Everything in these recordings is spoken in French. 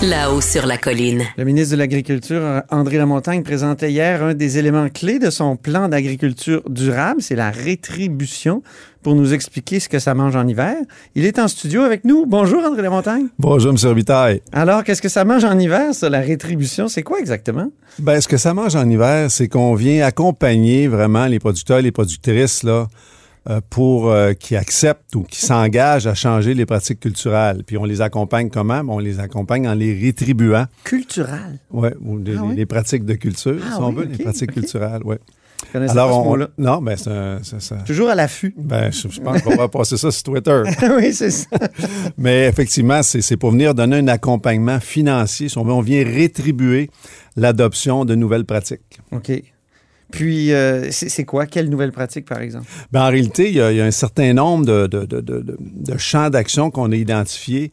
Là-haut sur la colline. Le ministre de l'Agriculture, André Lamontagne, présentait hier un des éléments clés de son plan d'agriculture durable, c'est la rétribution, pour nous expliquer ce que ça mange en hiver. Il est en studio avec nous. Bonjour, André Lamontagne. Bonjour, M. Robitaille. Alors, qu'est-ce que ça mange en hiver, ça, la rétribution? C'est quoi exactement? Ben, ce que ça mange en hiver, c'est qu'on vient accompagner vraiment les producteurs et les productrices, là, pour euh, qui acceptent ou qui s'engagent à changer les pratiques culturelles. Puis on les accompagne comment? On les accompagne en les rétribuant. Culturel? Ouais, ou les, Ah oui? les pratiques de culture, Ah si on veut, ok, les pratiques ok. culturelles, oui. Ce on, non, ben c'est ça. Toujours à l'affût. Ben, je, je pense qu'on va passer ça sur Twitter. oui, c'est ça. Mais effectivement, c'est c'est pour venir donner un accompagnement financier. Si on veut, on vient rétribuer l'adoption de nouvelles pratiques. OK. Puis, euh, c'est quoi? Quelle nouvelle pratique, par exemple? Ben, en réalité, il y, a, un certain nombre de champs d'action qu'on a identifiés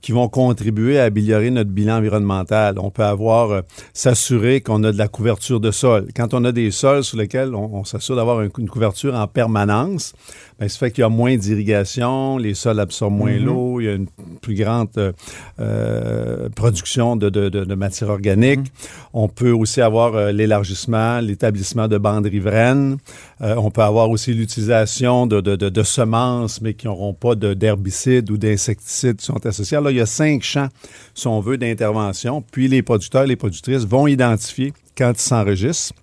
qui vont contribuer à améliorer notre bilan environnemental. On peut avoir euh, s'assurer qu'on a de la couverture de sol. Quand on a des sols sur lesquels on, on s'assure d'avoir un- une couverture en permanence, ben, ça fait qu'il y a moins d'irrigation, les sols absorbent moins l'eau, il y a une plus grande euh, euh, production de, de, de- de matière organique. On peut aussi avoir l'élargissement, l'établissement de bandes riveraines. On peut avoir aussi l'utilisation de, semences, mais qui n'auront pas de- d'herbicides ou d'insecticides qui sont associés. Alors, il y a cinq champs, si on veut, d'intervention. Puis, les producteurs et les productrices vont identifier, quand ils s'enregistrent,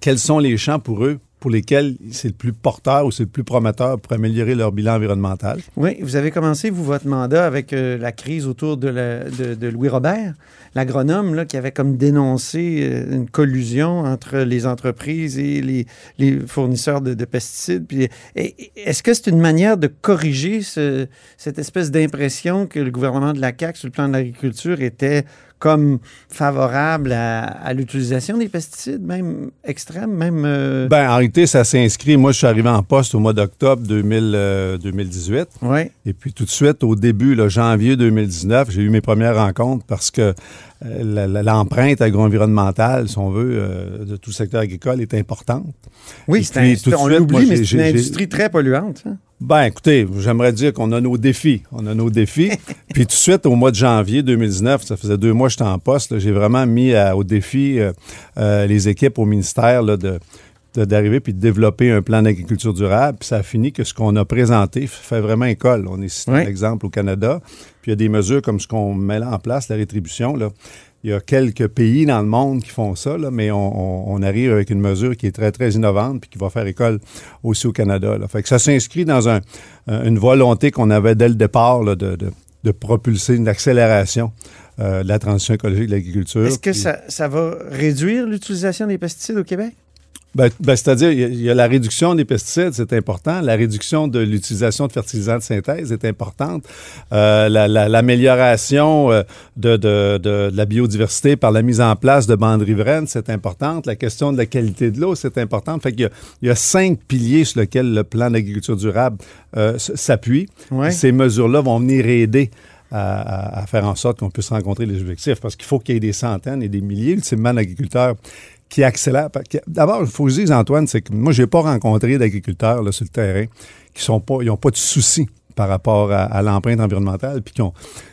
quels sont les champs pour eux pour lesquels c'est le plus porteur ou c'est le plus prometteur pour améliorer leur bilan environnemental. Oui, vous avez commencé, vous, votre mandat avec euh, la crise autour de, Louis Robert, l'agronome qui avait comme dénoncé euh, une collusion entre les entreprises et les, fournisseurs de, de pesticides. Est-ce que c'est une manière de corriger ce- cette espèce d'impression que le gouvernement de la CAQ, sur le plan de l'agriculture, était comme favorable à, à l'utilisation des pesticides, même extrêmes, même... euh, Ben, en réalité, ça s'inscrit. Moi, je suis arrivé en poste au mois d'octobre 2000, euh, 2018. ouais. Et puis tout de suite, au début, le janvier 2019, j'ai eu mes premières rencontres parce que euh, l'empreinte agro-environnementale, si on veut, de tout le secteur agricole est importante. Oui, c'est un- tout on l'oublie, mais c'est une industrie très polluante. hein. Ben, écoutez, j'aimerais dire qu'on a nos défis. On a nos défis. Puis tout de suite, au mois de janvier 2019, ça faisait deux mois que j'étais en poste, j'ai vraiment mis à- au défi euh, euh, les équipes au ministère là, de d'arriver puis de développer un plan d'agriculture durable. Puis ça a fini que ce qu'on a présenté fait vraiment école. On est cité Oui. un exemple au Canada. Puis il y a des mesures comme ce qu'on met là en place, la rétribution. Là. Il y a quelques pays dans le monde qui font ça, là, mais on, arrive avec une mesure qui est très, très innovante puis qui va faire école aussi au Canada. Là. Fait que ça s'inscrit dans un- une volonté qu'on avait dès le départ là, de, de- de propulser une accélération euh, de la transition écologique de l'agriculture. Est-ce que Puis- ça, ça va réduire l'utilisation des pesticides au Québec? Ben, ben, C'est-à-dire, il y a- il y, a la réduction des pesticides, c'est important. La réduction de l'utilisation de fertilisants de synthèse est importante. Euh, la- la- L'amélioration euh, de, de- de- de la biodiversité par la mise en place de bandes riveraines, c'est importante. La question de la qualité de l'eau, c'est important. Fait qu'il y y a cinq piliers sur lesquels le plan d'agriculture durable euh, s'appuie. Ouais. Ces mesures-là vont venir aider à, à- à faire en sorte qu'on puisse rencontrer les objectifs parce qu'il faut qu'il y ait des centaines et des milliers, ultimement, d'agriculteurs qui que- D'abord, il faut que je dise, Antoine, c'est que moi, je n'ai pas rencontré d'agriculteurs sur le terrain qui sont pas, ils n'ont pas de soucis par rapport à, à l'empreinte environnementale, puis qui ne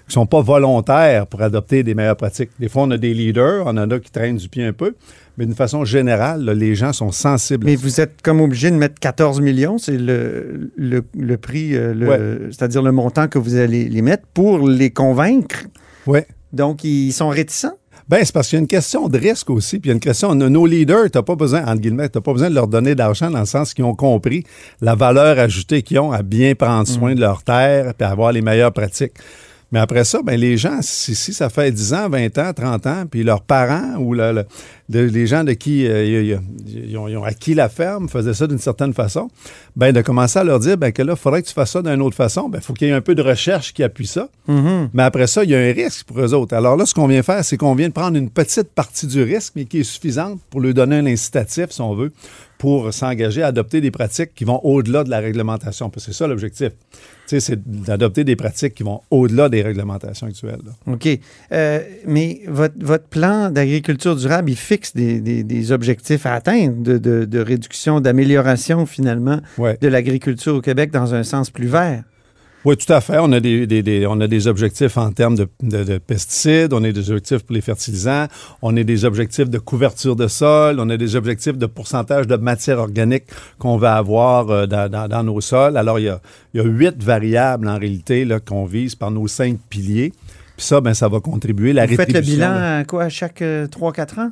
sont pas volontaires pour adopter des meilleures pratiques. Des fois, on a des leaders, on en a qui traînent du pied un peu, mais d'une façon générale, là, les gens sont sensibles. Mais vous êtes comme obligé de mettre 14 millions, c'est le, le, le prix, euh, Ouais. c'est-à-dire le montant que vous allez les mettre pour les convaincre. Ouais. Donc, ils sont réticents? Ben, c'est parce qu'il y a une question de risque aussi, puis il y a une question de nos leaders, tu n'as pas besoin, entre guillemets, tu pas besoin de leur donner d'argent dans le sens qu'ils ont compris la valeur ajoutée qu'ils ont à bien prendre soin de leur terre puis à avoir les meilleures pratiques. Mais après ça, ben, les gens, si, si ça fait 10 ans, 20 ans, 30 ans, puis leurs parents ou le- le- de- les gens de qui euh, ils, ils ont, ils ont acquis la ferme faisaient ça d'une certaine façon, ben de commencer à leur dire ben, que là, il faudrait que tu fasses ça d'une autre façon. Ben, il faut qu'il y ait un peu de recherche qui appuie ça. Mhm. Mais après ça, il y a un risque pour eux autres. Alors là, ce qu'on vient faire, c'est qu'on vient de prendre une petite partie du risque, mais qui est suffisante pour lui donner un incitatif, si on veut, pour s'engager à adopter des pratiques qui vont au-delà de la réglementation. Parce que c'est ça l'objectif. Tu sais, c'est d'adopter des pratiques qui vont au-delà des réglementations actuelles. là. OK. Euh, mais votre, votre plan d'agriculture durable, il fixe des, des- des objectifs à atteindre de, de- de réduction, d'amélioration finalement Ouais. de l'agriculture au Québec dans un sens plus vert. Oui, tout à fait. On a des, des- des- on a des objectifs en termes de, de- de pesticides, on a des objectifs pour les fertilisants, on a des objectifs de couverture de sol, on a des objectifs de pourcentage de matière organique qu'on va avoir euh, dans, dans- dans nos sols. Alors, il y a, il y a huit variables en réalité là, qu'on vise par nos cinq piliers. Puis ça, ben, ça va contribuer. La Vous faites le bilan là. à quoi, à chaque 3-4 ans?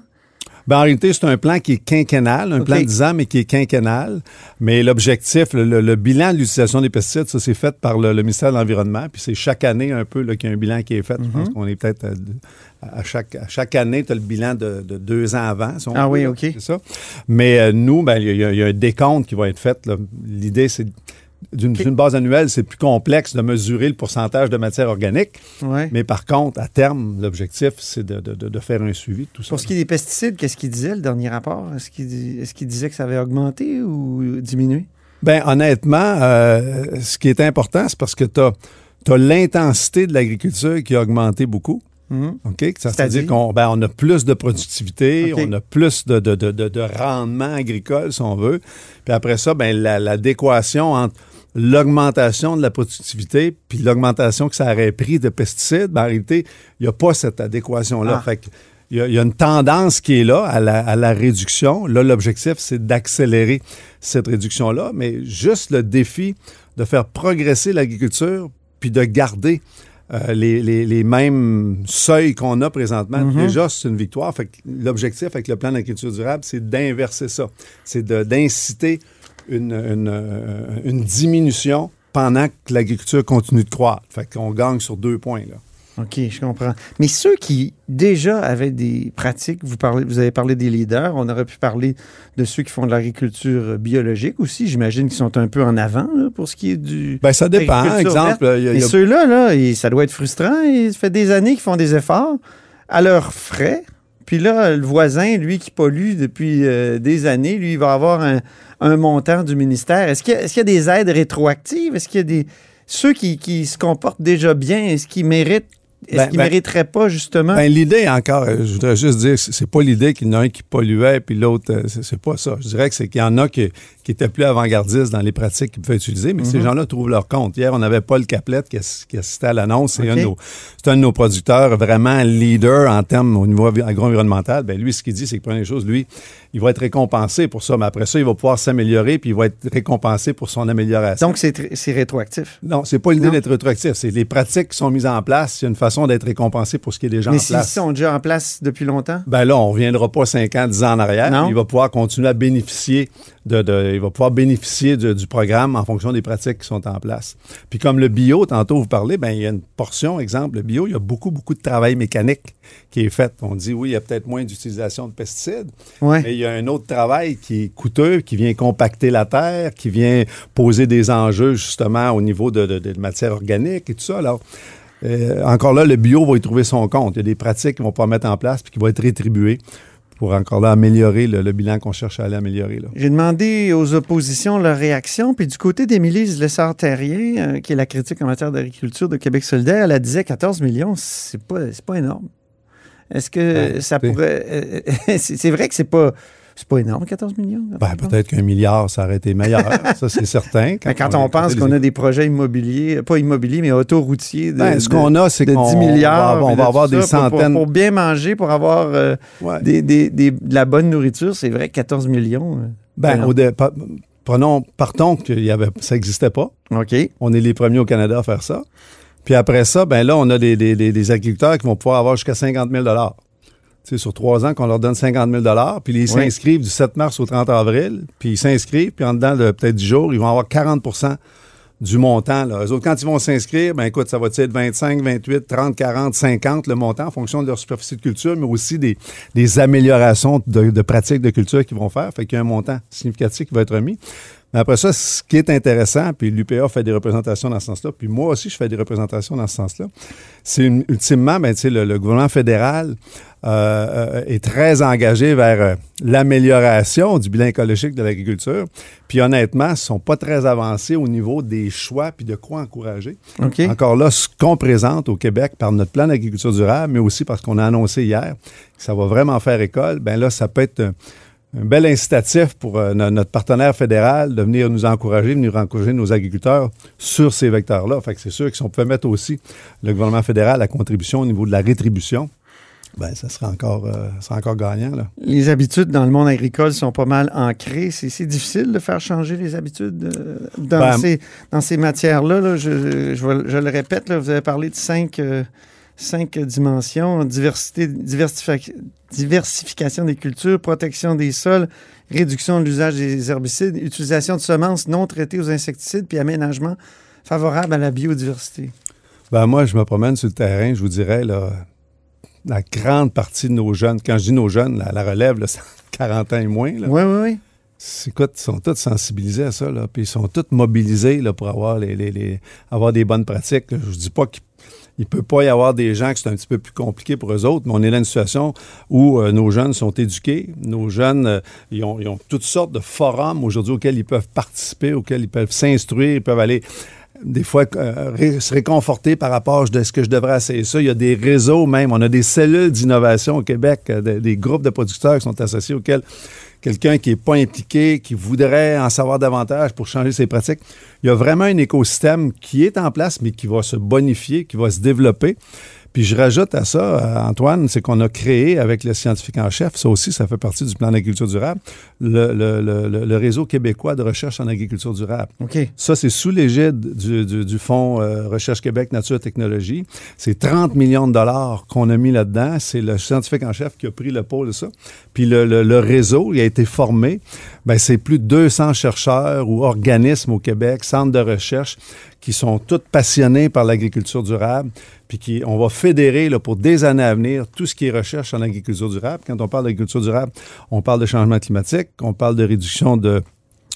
Ben, en réalité, c'est un plan qui est quinquennal, un plan de 10 ans, mais qui est quinquennal. Mais l'objectif, le, le- le bilan de l'utilisation des pesticides, ça, c'est fait par le, le ministère de l'Environnement. Puis c'est chaque année un peu qu'il y a un bilan qui est fait. Je pense Mhm. qu'on est peut-être à, à chaque, à chaque année, tu as le bilan de, de deux ans avant. si on Ah oui. OK. C'est ça. Mais euh, nous, ben, il y, a- il y a un décompte qui va être fait. L'idée, c'est d'une base annuelle, c'est plus complexe de mesurer le pourcentage de matière organique. Ouais. Mais par contre, à terme, l'objectif, c'est de, de- de- de faire un suivi de tout ça. Pour ce qui est des pesticides, qu'est-ce qu'il disait le dernier rapport? Est-ce qu'il qu'il disait que ça avait augmenté ou diminué? Ben honnêtement, euh, ce qui est important, c'est parce que tu as, l'intensité de l'agriculture qui a augmenté beaucoup. OK? Ça C'est-à-dire? veut dire qu'on ben, on a plus de productivité, on a plus de, de, de, de- de rendement agricole, si on veut. Puis après ça, ben, la- l'adéquation entre l'augmentation de la productivité puis l'augmentation que ça aurait pris de pesticides, ben, en réalité, il n'y a pas cette adéquation-là. Ah. Fait que il y, a, il y a une tendance qui est là à la, à la réduction. Là, l'objectif, c'est d'accélérer cette réduction-là, mais juste le défi de faire progresser l'agriculture puis de garder euh, les, les- les mêmes seuils qu'on a présentement, Mhm. déjà, c'est une victoire. Fait que l'objectif avec le plan d'agriculture durable, c'est d'inverser ça. C'est d'inciter une, une, euh, une diminution pendant que l'agriculture continue de croître. Fait qu'on gagne sur deux points, là. OK, je comprends. Mais ceux qui déjà avaient des pratiques, vous, parlez, vous avez parlé des leaders, on aurait pu parler de ceux qui font de l'agriculture biologique aussi. J'imagine qu'ils sont un peu en avant là, pour ce qui est du. Ben, ça dépend. Exemple, a- y a- ceux-là, là, et ça doit être frustrant. Et ça fait des années qu'ils font des efforts à leurs frais. Puis là, le voisin, lui, qui pollue depuis euh, des années, lui, il va avoir un, montant du ministère. Est-ce qu'il y, a- est-ce qu'il y a des aides rétroactives? Est-ce qu'il y a des. Ceux qui, qui se comportent déjà bien, est-ce qu'ils méritent. Est-ce Ben, qu'ils ben- mériteraient pas, justement? Ben, l'idée, encore, euh, je voudrais juste dire, c'est pas l'idée qu'il y en a un qui polluait, puis l'autre, euh, c'est pas ça. Je dirais que c'est qu'il y en a qui, qui étaient plus avant-gardistes dans les pratiques qu'ils pouvaient utiliser, mais Mhm. ces gens-là trouvent leur compte. Hier, on avait Paul Caplette qui, qui assistait à l'annonce. C'est un, de nos- c'est un de nos producteurs vraiment leader en termes au niveau agro-environnemental. Ben, lui, ce qu'il dit, c'est que première chose, lui, il va être récompensé pour ça, mais après ça, il va pouvoir s'améliorer, puis il va être récompensé pour son amélioration. Donc, c'est tr- c'est rétroactif? non, c'est pas l'idée d'être rétroactif. C'est les pratiques qui sont mises en place. Il y a une façon d'être récompensé pour ce qui est déjà Mais en s'ils place. sont déjà en place depuis longtemps? Ben là, on ne reviendra pas 5 ans, 10 ans en arrière. Non. Il va pouvoir continuer à bénéficier de, de- il va pouvoir bénéficier de- du programme en fonction des pratiques qui sont en place. Puis comme le bio, tantôt vous parlez, ben il y a une portion, exemple, le bio, il y a beaucoup, beaucoup de travail mécanique qui est fait. On dit oui, il y a peut-être moins d'utilisation de pesticides, Oui. mais il y a un autre travail qui est coûteux, qui vient compacter la terre, qui vient poser des enjeux justement au niveau de, de, de matière organique et tout ça. Alors, euh, encore là, le bio va y trouver son compte. Il y a des pratiques qu'ils vont pouvoir mettre en place puis qui vont être rétribuées pour encore là améliorer le, le bilan qu'on cherche à aller améliorer. J'ai demandé aux oppositions leur réaction, puis du côté d'Émilie Lessard-Terrien, euh, qui est la critique en matière d'agriculture de Québec solidaire, elle a disait 14 millions, c'est pas, c'est pas énorme. Est-ce que Ben, ça pourrait... euh, c'est c'est vrai que c'est pas, c'est pas énorme, 14 millions? Ben, peut-être qu'un milliard, ça aurait été meilleur. ça, c'est certain. Quand on, pense qu'on a des projets immobiliers, pas immobiliers, mais autoroutiers de, Ben, ce qu'on a, c'est de qu'on 10 milliards. on va, on avoir des ça, pour- pour- centaines. Pour, bien manger, pour avoir euh, Ouais. des, des- des- de la bonne nourriture, c'est vrai, 14 millions. euh, Ben, au prenons, partons que y avait, ça n'existait pas. OK. On est les premiers au Canada à faire ça. Puis après ça, ben là, on a des- des agriculteurs qui vont pouvoir avoir jusqu'à 50 000 Sais, sur trois ans, qu'on leur donne 50 000 puis ils Oui. s'inscrivent du 7 mars au 30 avril, puis ils s'inscrivent, puis en dedans de peut-être 10 jours, ils vont avoir 40% du montant. Là. Eux autres, quand ils vont s'inscrire, ben écoute, ça va être 25, 28, 30, 40, 50 le montant en fonction de leur superficie de culture, mais aussi des, des améliorations de, de pratiques de culture qu'ils vont faire. Fait qu'il y a un montant significatif qui va être remis. Mais après ça, ce qui est intéressant, puis l'UPA fait des représentations dans ce sens-là, puis moi aussi, je fais des représentations dans ce sens-là, c'est ultimement, ben, le, le gouvernement fédéral euh, est très engagé vers euh, l'amélioration du bilan écologique de l'agriculture. Puis honnêtement, ils ne sont pas très avancés au niveau des choix puis de quoi encourager. Encore là, ce qu'on présente au Québec par notre plan d'agriculture durable, mais aussi parce qu'on a annoncé hier que ça va vraiment faire école, ben là, ça peut être un bel incitatif pour euh, notre partenaire fédéral de venir nous encourager, venir encourager nos agriculteurs sur ces vecteurs-là. Fait que c'est sûr que si on pouvait mettre aussi le gouvernement fédéral à contribution au niveau de la rétribution, ben, ça serait encore, euh, encore gagnant. Là. Les habitudes dans le monde agricole sont pas mal ancrées. C'est difficile de faire changer les habitudes euh, dans, ben, ces, dans ces matières-là. Je, je, le répète, là, vous avez parlé de cinq, cinq dimensions, diversité, diversification des cultures, protection des sols, réduction de l'usage des herbicides, utilisation de semences non traitées aux insecticides, puis aménagement favorable à la biodiversité. Ben moi, je me promène sur le terrain, je vous dirais, là, la grande partie de nos jeunes, quand je dis nos jeunes, la, relève, là, 40 ans et moins. Oui, oui, oui. Écoute, ils sont tous sensibilisés à ça, là, puis ils sont tous mobilisés là, pour avoir, les, avoir des bonnes pratiques. Je ne dis pas qu'ils il peut pas y avoir des gens qui c'est un petit peu plus compliqué pour eux autres, mais on est dans une situation où euh, nos jeunes sont éduqués, nos jeunes, euh, ils, ont, toutes sortes de forums aujourd'hui auxquels ils peuvent participer, auxquels ils peuvent s'instruire, ils peuvent aller des fois euh, se réconforter par rapport à ce que je devrais essayer ça. Il y a des réseaux même, on a des cellules d'innovation au Québec, des groupes de producteurs qui sont associés auxquels quelqu'un qui n'est pas impliqué, qui voudrait en savoir davantage pour changer ses pratiques. Il y a vraiment un écosystème qui est en place, mais qui va se bonifier, qui va se développer. Puis je rajoute à ça, euh, Antoine, c'est qu'on a créé avec le scientifique en chef, ça aussi, ça fait partie du plan d'agriculture durable, le, réseau québécois de recherche en agriculture durable. OK. Ça, c'est sous l'égide du, Fonds euh, Recherche Québec Nature Technologie. C'est 30 millions de dollars qu'on a mis là-dedans. C'est le scientifique en chef qui a pris le pôle de ça. Puis le, réseau, il a été formé. Ben, c'est plus de 200 chercheurs ou organismes au Québec, centres de recherche qui sont tous passionnés par l'agriculture durable, puis qui, on va fédérer là, pour des années à venir tout ce qui est recherche en agriculture durable. Quand on parle d'agriculture durable, on parle de changement climatique, on parle de réduction de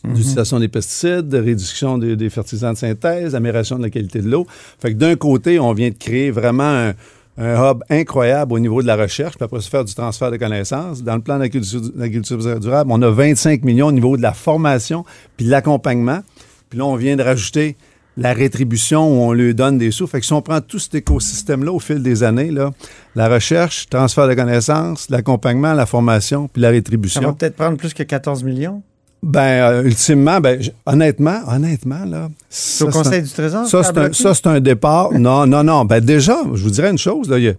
mhm. d'utilisation des pesticides, de réduction des, fertilisants de synthèse, amélioration de la qualité de l'eau. Fait que d'un côté, on vient de créer vraiment un, hub incroyable au niveau de la recherche, puis après se faire du transfert de connaissances. Dans le plan d'agriculture durable, on a 25 millions au niveau de la formation puis de l'accompagnement. Puis là, on vient de rajouter la rétribution où on lui donne des sous. Fait que si on prend tout cet écosystème-là au fil des années, là, la recherche, transfert de connaissances, l'accompagnement, la formation, puis la rétribution. Ça va peut-être prendre plus que 14 millions? Ben, euh, ultimement, ben, honnêtement, honnêtement, là. C'est au Conseil du Trésor? Ça, c'est un, départ. non, non, non. Ben, déjà, je vous dirais une chose, là. Tu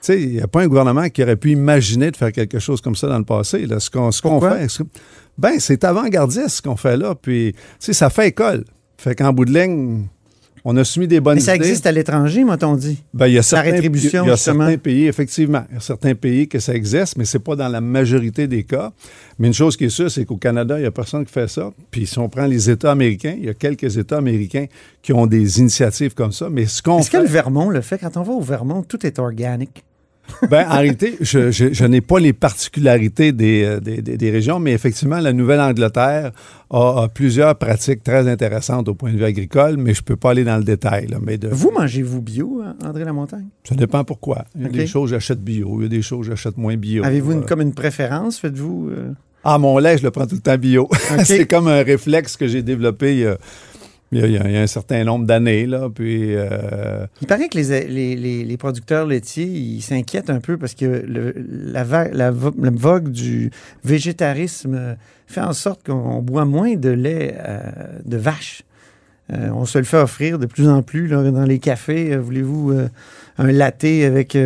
sais, il n'y a pas un gouvernement qui aurait pu imaginer de faire quelque chose comme ça dans le passé. Là. Ce qu'on fait, ben, c'est avant-gardiste ce qu'on fait là. Puis, tu sais, ça fait école. Fait qu'en bout de ligne, on a soumis des bonnes idées. Mais ça existe à l'étranger, m'a-t-on dit? Ben, il y a certains, rétribution, il y a certains pays, effectivement. Il y a certains pays que ça existe, mais ce n'est pas dans la majorité des cas. Mais une chose qui est sûre, c'est qu'au Canada, il n'y a personne qui fait ça. Puis si on prend les États américains, il y a quelques États américains qui ont des initiatives comme ça. Mais ce qu'on Est-ce que le Vermont le fait? Quand on va au Vermont, tout est organique. Ben, en réalité, je, n'ai pas les particularités euh, des, des, régions, mais effectivement, la Nouvelle-Angleterre a, plusieurs pratiques très intéressantes au point de vue agricole, mais je ne peux pas aller dans le détail. mais de... Vous mangez-vous bio, hein, André Lamontagne? Ça dépend pourquoi. Il y a des choses j'achète bio, il y a des choses j'achète moins bio. Avez-vous une, comme une préférence? Faites-vous... Euh? Ah, mon lait, je le prends tout le temps bio. C'est comme un réflexe que j'ai développé il y a il un certain nombre d'années, là, puis... Euh, il paraît que les, les, producteurs laitiers, ils s'inquiètent un peu parce que le, la, la, vogue du végétarisme fait en sorte qu'on boit moins de lait euh, de vache. Euh, on se le fait offrir de plus en plus là, dans les cafés. Voulez-vous un latte avec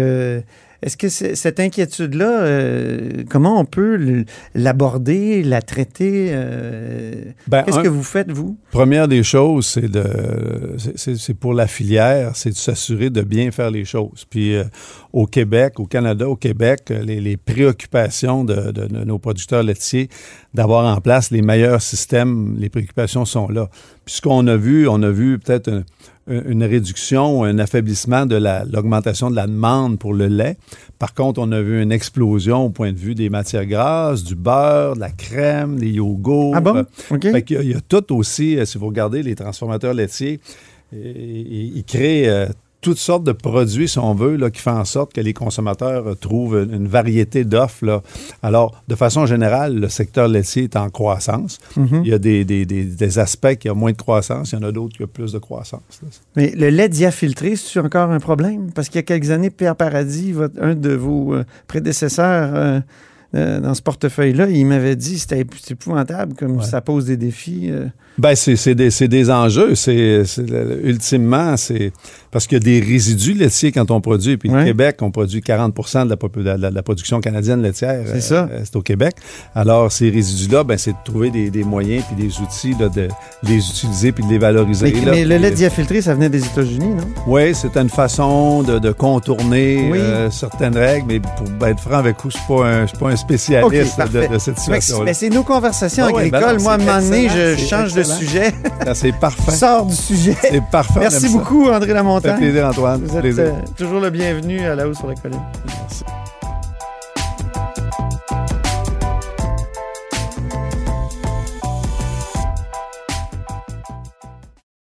est-ce que cette inquiétude-là, euh, comment on peut l'aborder, la traiter? euh, Ben, Qu'est-ce que vous faites, vous? Première des choses, c'est de, c'est- pour la filière, c'est de s'assurer de bien faire les choses. Puis euh, au Québec, au Canada, au Québec, les, les préoccupations de, de- de nos producteurs laitiers d'avoir en place les meilleurs systèmes, les préoccupations sont là. Puis ce qu'on a vu, on a vu peut-être une réduction, un affaiblissement de la- l'augmentation de la demande pour le lait. Par contre, on a vu une explosion au point de vue des matières grasses, du beurre, de la crème, des yogourts. Ah bon? Euh, OK. fait qu'il y a- il y, a tout aussi, euh, si vous regardez les transformateurs laitiers, euh, ils créent euh, toutes sortes de produits, si on veut, là, qui font en sorte que les consommateurs euh, trouvent une, variété d'offres. Alors, de façon générale, le secteur laitier est en croissance. Mhm. Il y a des, des- des- des aspects qui ont moins de croissance, il y en a d'autres qui ont plus de croissance. là. Mais le lait diafiltré, c'est encore un problème? Parce qu'il y a quelques années, Pierre Paradis, votre- un de vos euh, prédécesseurs euh, euh, dans ce portefeuille-là, il m'avait dit que c'était épouvantable, comme Ouais. ça pose des défis. euh. Ben, c'est des, des enjeux. C'est ultimement, c'est parce qu'il y a des résidus laitiers quand on produit. Puis Ouais. au Québec, on produit 40 de la, de la- de la production canadienne laitière. C'est ça. euh, c'est au Québec. Alors, ces résidus-là, ben, c'est de trouver des, des moyens puis des outils là, de les utiliser puis de les valoriser. Mais, là. mais le lait diafiltré, ça venait des États-Unis, non? Oui, c'est une façon de, de contourner Oui. euh, certaines règles, mais pour ben, être franc avec vous, je ne suis pas un, spécialiste de, de cette Mais situation-là. mais c'est nos conversations Ah ouais, ben agricoles. non, Moi, à un moment donné, je excellent, change de sujet. Ah, C'est parfait. Sors du sujet. C'est parfait. Merci ça. beaucoup, André Lamontagne. Plaisir, Antoine. Vous êtes Plaisir. euh, toujours le bienvenu à la haut sur la colline. Merci.